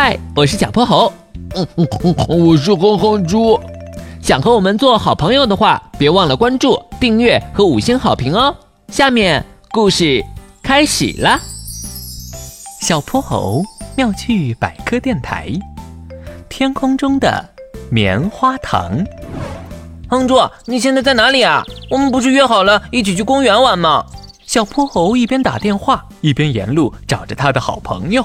嗨，我是小泼猴。嗯嗯嗯，我是哼哼猪。想和我们做好朋友的话，别忘了关注、订阅和五星好评哦。下面故事开始了。小泼猴妙趣百科电台，天空中的棉花糖。哼猪，你现在在哪里啊？我们不是约好了一起去公园玩吗？小泼猴一边打电话，一边沿路找着他的好朋友。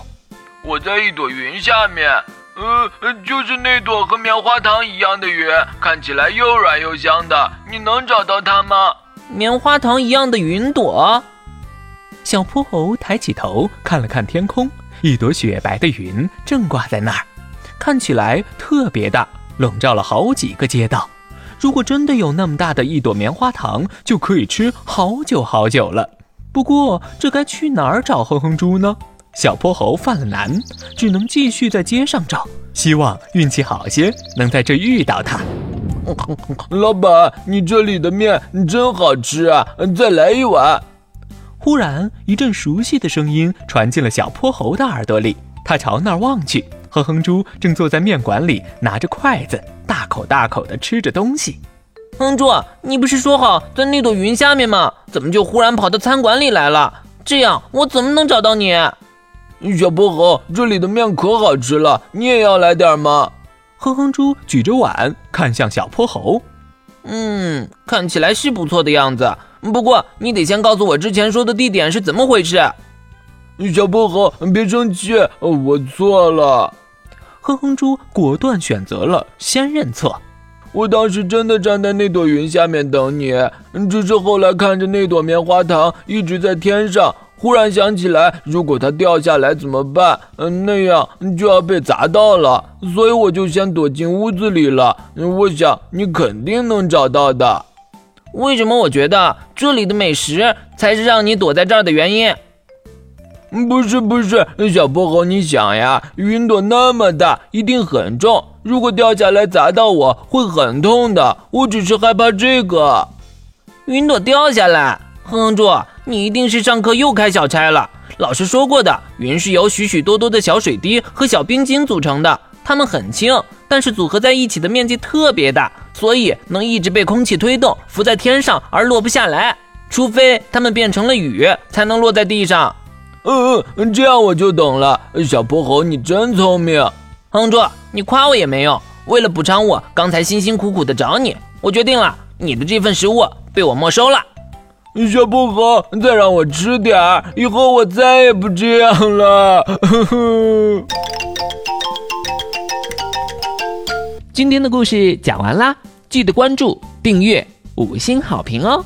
我在一朵云下面，呃，就是那朵和棉花糖一样的云，看起来又软又香的。你能找到它吗？棉花糖一样的云朵。小泼猴抬起头看了看天空，一朵雪白的云正挂在那儿，看起来特别大，笼罩了好几个街道。如果真的有那么大的一朵棉花糖，就可以吃好久好久了。不过，这该去哪儿找哼哼猪呢？小泼猴犯了难，只能继续在街上找，希望运气好些，能在这遇到他。老板，你这里的面真好吃啊！再来一碗。忽然，一阵熟悉的声音传进了小泼猴的耳朵里，他朝那儿望去。哼哼猪正坐在面馆里，拿着筷子，大口大口地吃着东西。哼猪，你不是说好在那朵云下面吗？怎么就忽然跑到餐馆里来了？这样我怎么能找到你？小泼猴，这里的面可好吃了，你也要来点吗？哼哼猪举着碗看向小泼猴，嗯，看起来是不错的样子。不过你得先告诉我之前说的地点是怎么回事。小泼猴，别生气，我错了。哼哼猪果断选择了先认错。我当时真的站在那朵云下面等你，只是后来看着那朵棉花糖一直在天上，忽然想起来，如果它掉下来怎么办？嗯，那样就要被砸到了，所以我就先躲进屋子里了。我想你肯定能找到的。为什么我觉得这里的美食才是让你躲在这儿的原因？不是不是，小泼猴，你想呀，云朵那么大，一定很重，如果掉下来砸到我，会很痛的。我只是害怕这个，云朵掉下来。哼哼猪，你一定是上课又开小差了。老师说过的，云是由许许多多的小水滴和小冰晶组成的，它们很轻，但是组合在一起的面积特别大，所以能一直被空气推动，浮在天上而落不下来，除非它们变成了雨，才能落在地上。嗯嗯，这样我就懂了。小泼猴，你真聪明。哼猪，你夸我也没用。为了补偿我刚才辛辛苦苦的找你，我决定了，你的这份食物被我没收了。小泼猴，再让我吃点儿，以后我再也不这样了。今天的故事讲完啦，记得关注、订阅、五星好评哦。